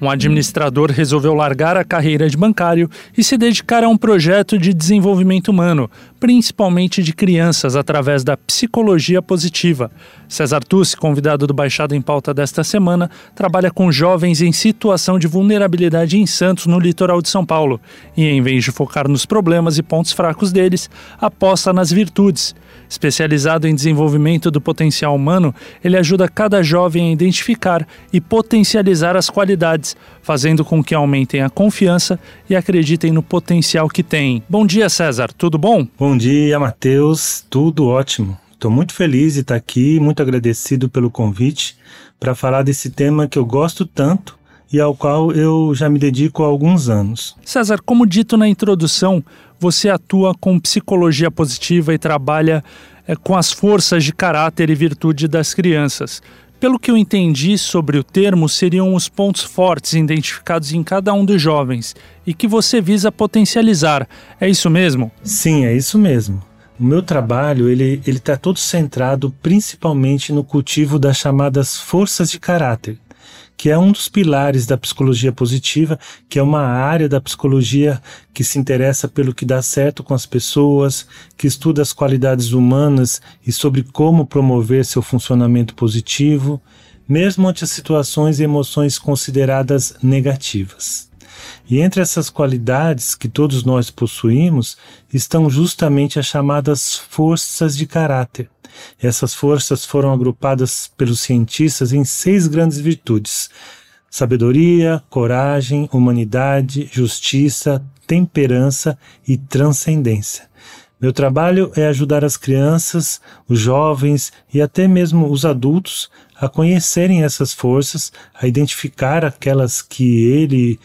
Um administrador resolveu largar a carreira de bancário e se dedicar a um projeto de desenvolvimento humano, principalmente de crianças, através da psicologia positiva. César Tussi, convidado do Baixado em Pauta desta semana, trabalha com jovens em situação de vulnerabilidade em Santos, no litoral de São Paulo, e em vez de focar nos problemas e pontos fracos deles, aposta nas virtudes. Especializado em desenvolvimento do potencial humano, ele ajuda cada jovem a identificar e potencializar as qualidades, fazendo com que aumentem a confiança e acreditem no potencial que têm. Bom dia, César, tudo bom? Bom dia, Matheus, tudo ótimo. Estou muito feliz de estar aqui, muito agradecido pelo convite para falar desse tema que eu gosto tanto e ao qual eu já me dedico há alguns anos. César, como dito na introdução, você atua com psicologia positiva e trabalha é, com as forças de caráter e virtude das crianças. Pelo que eu entendi sobre o termo, seriam os pontos fortes identificados em cada um dos jovens e que você visa potencializar. É isso mesmo? Sim, é isso mesmo. O meu trabalho ele ele está todo centrado principalmente no cultivo das chamadas forças de caráter, que é um dos pilares da psicologia positiva, que é uma área da psicologia que se interessa pelo que dá certo com as pessoas, que estuda as qualidades humanas e sobre como promover seu funcionamento positivo, mesmo ante as situações e emoções consideradas negativas. E entre essas qualidades que todos nós possuímos estão justamente as chamadas forças de caráter essas forças foram agrupadas pelos cientistas em seis grandes virtudes: sabedoria, coragem, humanidade, justiça, temperança e transcendência. Meu trabalho é ajudar as crianças, os jovens e até mesmo os adultos a conhecerem essas forças, a identificar aquelas que ele,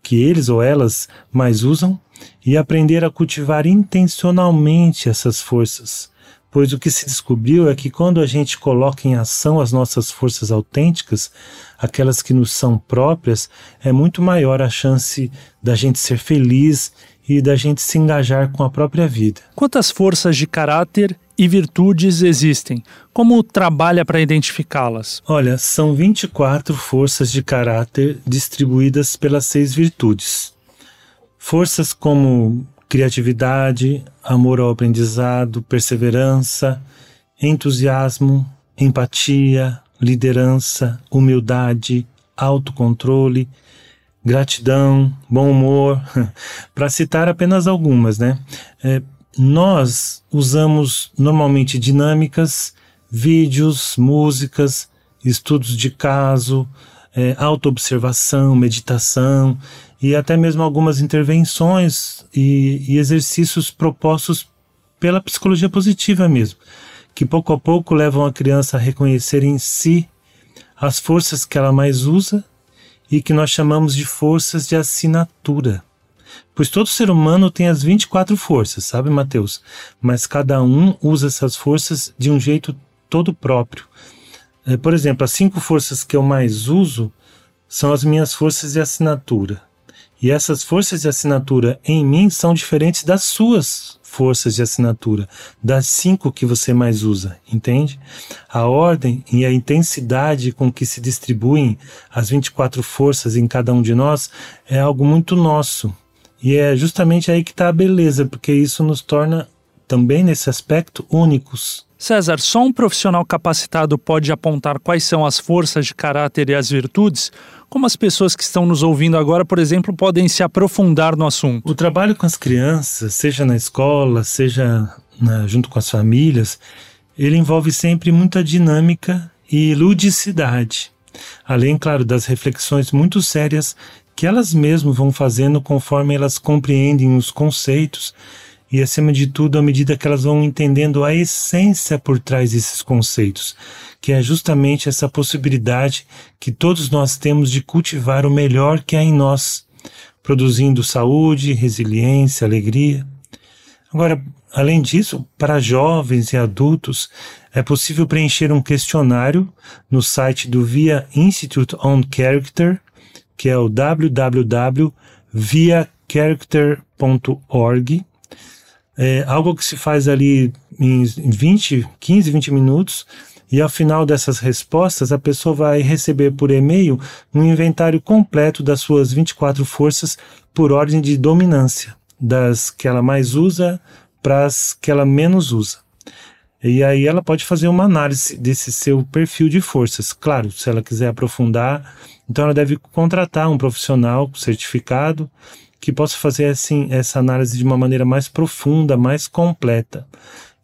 que eles ou elas mais usam e aprender a cultivar intencionalmente essas forças. Pois o que se descobriu é que quando a gente coloca em ação as nossas forças autênticas, aquelas que nos são próprias, é muito maior a chance da gente ser feliz e da gente se engajar com a própria vida. Quantas forças de caráter e virtudes existem? Como trabalha para identificá-las? Olha, são 24 forças de caráter distribuídas pelas seis virtudes. Forças como criatividade, amor ao aprendizado, perseverança, entusiasmo, empatia, liderança, humildade, autocontrole, gratidão, bom humor, para citar apenas algumas, né? É, nós usamos normalmente dinâmicas, vídeos, músicas, estudos de caso, é, autoobservação, meditação e até mesmo algumas intervenções e, e exercícios propostos pela psicologia positiva mesmo, que pouco a pouco levam a criança a reconhecer em si as forças que ela mais usa e que nós chamamos de forças de assinatura. Pois todo ser humano tem as 24 forças, sabe, Mateus? Mas cada um usa essas forças de um jeito todo próprio. É, por exemplo, as cinco forças que eu mais uso são as minhas forças de assinatura. E essas forças de assinatura em mim são diferentes das suas forças de assinatura, das cinco que você mais usa, entende? A ordem e a intensidade com que se distribuem as 24 forças em cada um de nós é algo muito nosso. E é justamente aí que está a beleza, porque isso nos torna também nesse aspecto únicos. César, só um profissional capacitado pode apontar quais são as forças de caráter e as virtudes? Como as pessoas que estão nos ouvindo agora, por exemplo, podem se aprofundar no assunto? O trabalho com as crianças, seja na escola, seja na, junto com as famílias, ele envolve sempre muita dinâmica e ludicidade. Além, claro, das reflexões muito sérias que elas mesmas vão fazendo conforme elas compreendem os conceitos e, acima de tudo, à medida que elas vão entendendo a essência por trás desses conceitos, que é justamente essa possibilidade que todos nós temos de cultivar o melhor que há em nós, produzindo saúde, resiliência, alegria. Agora, além disso, para jovens e adultos, é possível preencher um questionário no site do VIA Institute on Character, que é o www.viacharacter.org. É algo que se faz ali em 20, 15, 20 minutos e ao final dessas respostas, a pessoa vai receber por e-mail um inventário completo das suas 24 forças por ordem de dominância, das que ela mais usa para as que ela menos usa. E aí ela pode fazer uma análise desse seu perfil de forças. Claro, se ela quiser aprofundar, então ela deve contratar um profissional certificado que possa fazer assim essa análise de uma maneira mais profunda, mais completa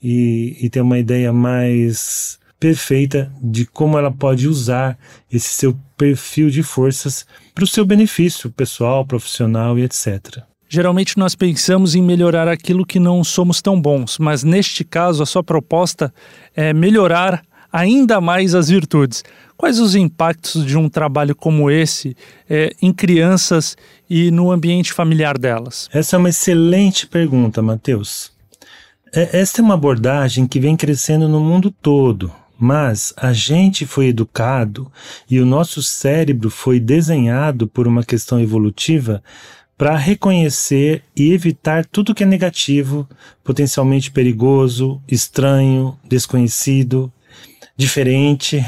e, e ter uma ideia mais perfeita de como ela pode usar esse seu perfil de forças para o seu benefício pessoal, profissional e etc. Geralmente nós pensamos em melhorar aquilo que não somos tão bons, mas neste caso a sua proposta é melhorar ainda mais as virtudes. Quais os impactos de um trabalho como esse é, em crianças e no ambiente familiar delas? Essa é uma excelente pergunta, Matheus. É, esta é uma abordagem que vem crescendo no mundo todo. Mas a gente foi educado e o nosso cérebro foi desenhado por uma questão evolutiva para reconhecer e evitar tudo que é negativo, potencialmente perigoso, estranho, desconhecido, diferente.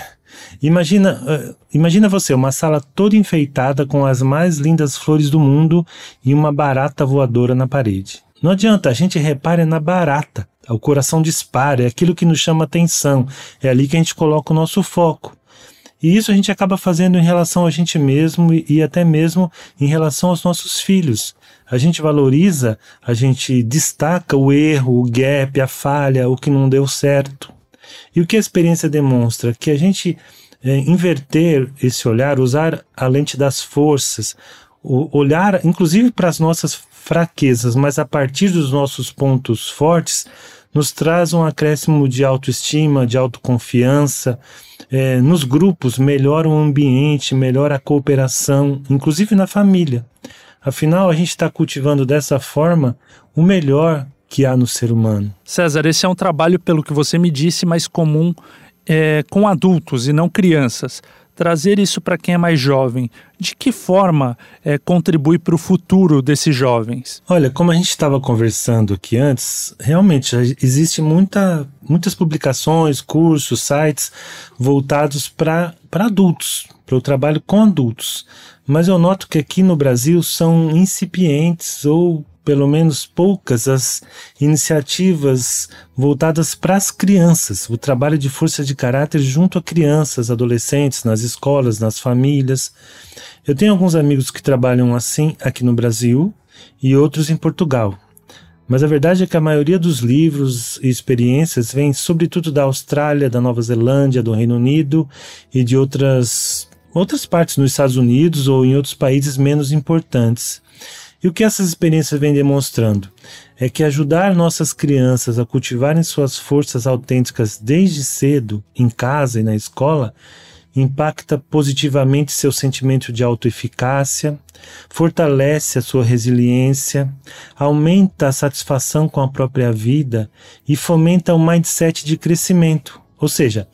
Imagina, uh, imagina você, uma sala toda enfeitada com as mais lindas flores do mundo e uma barata voadora na parede. Não adianta, a gente repara na barata. O coração dispara, é aquilo que nos chama atenção. É ali que a gente coloca o nosso foco. E isso a gente acaba fazendo em relação a gente mesmo e até mesmo em relação aos nossos filhos. A gente valoriza, a gente destaca o erro, o gap, a falha, o que não deu certo. E o que a experiência demonstra? Que a gente é, inverter esse olhar, usar a lente das forças, olhar inclusive para as nossas fraquezas, mas a partir dos nossos pontos fortes, nos traz um acréscimo de autoestima, de autoconfiança. É, nos grupos, melhora o ambiente, melhora a cooperação, inclusive na família. Afinal, a gente está cultivando dessa forma o melhor que há no ser humano. César, esse é um trabalho, pelo que você me disse, mais comum é, com adultos e não crianças trazer isso para quem é mais jovem, de que forma é, contribui para o futuro desses jovens? Olha, como a gente estava conversando aqui antes, realmente existe muita, muitas publicações, cursos, sites voltados para adultos, para o trabalho com adultos. Mas eu noto que aqui no Brasil são incipientes ou pelo menos poucas as iniciativas voltadas para as crianças, o trabalho de força de caráter junto a crianças, adolescentes, nas escolas, nas famílias. Eu tenho alguns amigos que trabalham assim aqui no Brasil e outros em Portugal. Mas a verdade é que a maioria dos livros e experiências vem sobretudo da Austrália, da Nova Zelândia, do Reino Unido e de outras outras partes nos Estados Unidos ou em outros países menos importantes. E o que essas experiências vêm demonstrando? É que ajudar nossas crianças a cultivarem suas forças autênticas desde cedo, em casa e na escola, impacta positivamente seu sentimento de autoeficácia, fortalece a sua resiliência, aumenta a satisfação com a própria vida e fomenta um mindset de crescimento, ou seja,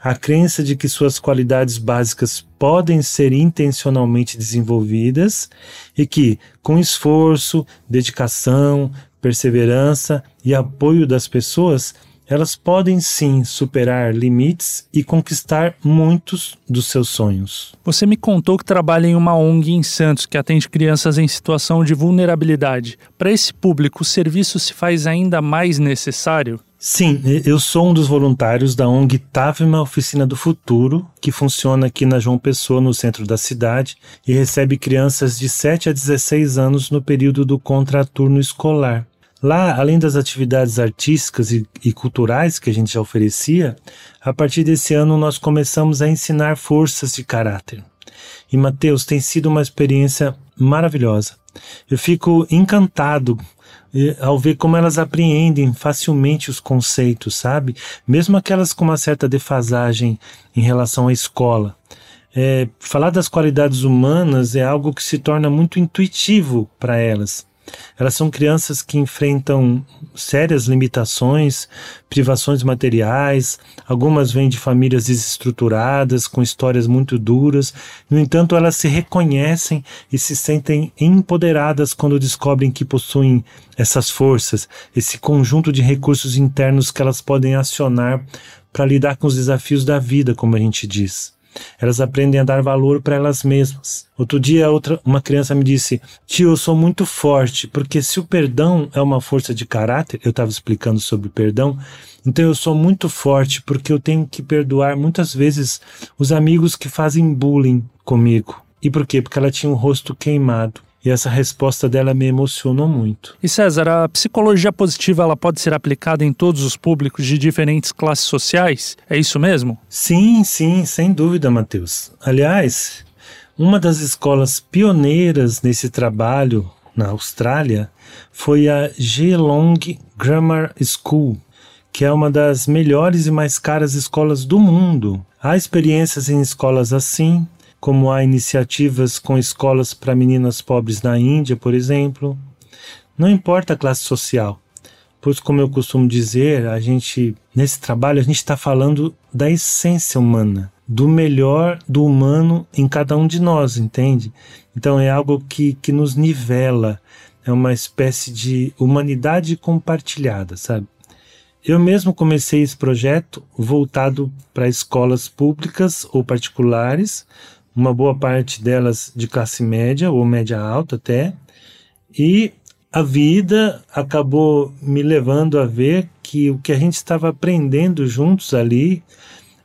a crença de que suas qualidades básicas podem ser intencionalmente desenvolvidas e que, com esforço, dedicação, perseverança e apoio das pessoas, elas podem sim superar limites e conquistar muitos dos seus sonhos. Você me contou que trabalha em uma ONG em Santos que atende crianças em situação de vulnerabilidade. Para esse público, o serviço se faz ainda mais necessário? Sim, eu sou um dos voluntários da ONG Tavima Oficina do Futuro, que funciona aqui na João Pessoa, no centro da cidade, e recebe crianças de 7 a 16 anos no período do contraturno escolar. Lá, além das atividades artísticas e, e, culturais que a gente já oferecia, a partir desse ano nós começamos a ensinar forças de caráter. E Mateus tem sido uma experiência maravilhosa. Eu fico encantado ao ver como elas apreendem facilmente os conceitos, sabe? Mesmo aquelas com uma certa defasagem em relação à escola. É, falar das qualidades humanas é algo que se torna muito intuitivo para elas. Elas são crianças que enfrentam sérias limitações, privações materiais, algumas vêm de famílias desestruturadas, com histórias muito duras. No entanto, elas se reconhecem e se sentem empoderadas quando descobrem que possuem essas forças, esse conjunto de recursos internos que elas podem acionar para lidar com os desafios da vida, como a gente diz. Elas aprendem a dar valor para elas mesmas. Outro dia, outra, uma criança me disse: Tio, eu sou muito forte, porque se o perdão é uma força de caráter, eu estava explicando sobre perdão, então eu sou muito forte porque eu tenho que perdoar muitas vezes os amigos que fazem bullying comigo. E por quê? Porque ela tinha o rosto queimado. E essa resposta dela me emocionou muito. E César, a psicologia positiva ela pode ser aplicada em todos os públicos de diferentes classes sociais? É isso mesmo? Sim, sim, sem dúvida, Matheus. Aliás, uma das escolas pioneiras nesse trabalho na Austrália foi a Geelong Grammar School, que é uma das melhores e mais caras escolas do mundo. Há experiências em escolas assim, como há iniciativas com escolas para meninas pobres na Índia, por exemplo. Não importa a classe social, pois, como eu costumo dizer, a gente, nesse trabalho, a gente está falando da essência humana, do melhor do humano em cada um de nós, entende? Então é algo que, que nos nivela, é uma espécie de humanidade compartilhada, sabe? Eu mesmo comecei esse projeto voltado para escolas públicas ou particulares, uma boa parte delas de classe média ou média alta até, e a vida acabou me levando a ver que o que a gente estava aprendendo juntos ali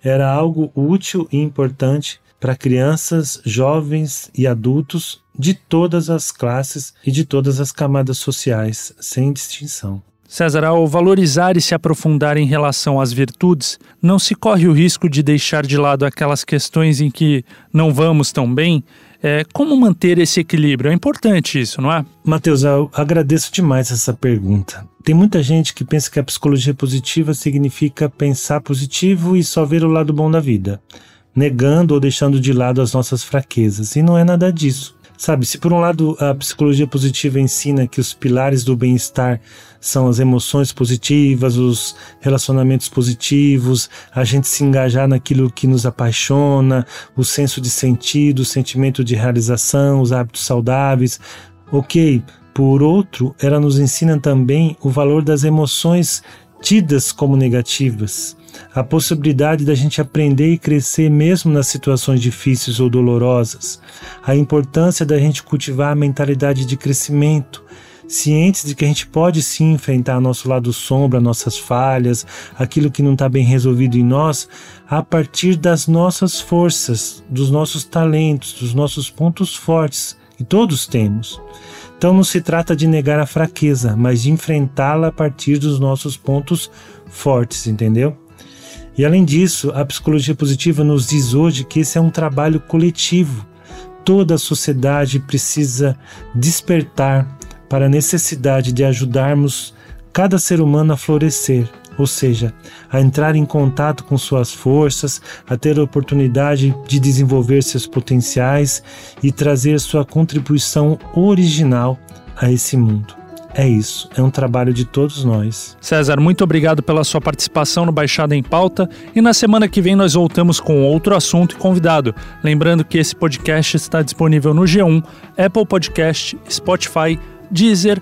era algo útil e importante para crianças, jovens e adultos de todas as classes e de todas as camadas sociais, sem distinção. César, ao valorizar e se aprofundar em relação às virtudes, não se corre o risco de deixar de lado aquelas questões em que não vamos tão bem? É, como manter esse equilíbrio? É importante isso, não é? Matheus, eu agradeço demais essa pergunta. Tem muita gente que pensa que a psicologia positiva significa pensar positivo e só ver o lado bom da vida, negando ou deixando de lado as nossas fraquezas, e não é nada disso. Sabe, se por um lado a psicologia positiva ensina que os pilares do bem-estar são as emoções positivas, os relacionamentos positivos, a gente se engajar naquilo que nos apaixona, o senso de sentido, o sentimento de realização, os hábitos saudáveis. Ok, por outro, ela nos ensina também o valor das emoções tidas como negativas, a possibilidade da gente aprender e crescer mesmo nas situações difíceis ou dolorosas, a importância da gente cultivar a mentalidade de crescimento, cientes de que a gente pode sim enfrentar nosso lado sombra, nossas falhas, aquilo que não está bem resolvido em nós, a partir das nossas forças, dos nossos talentos, dos nossos pontos fortes, que todos temos. Então não se trata de negar a fraqueza, mas de enfrentá-la a partir dos nossos pontos fortes, entendeu? E além disso, a psicologia positiva nos diz hoje que esse é um trabalho coletivo. Toda a sociedade precisa despertar para a necessidade de ajudarmos cada ser humano a florescer, ou seja, a entrar em contato com suas forças, a ter a oportunidade de desenvolver seus potenciais e trazer sua contribuição original a esse mundo. É isso, é um trabalho de todos nós. César, muito obrigado pela sua participação no Baixada em Pauta e na semana que vem nós voltamos com outro assunto e convidado. Lembrando que esse podcast está disponível no G1, Apple Podcast, Spotify, Deezer,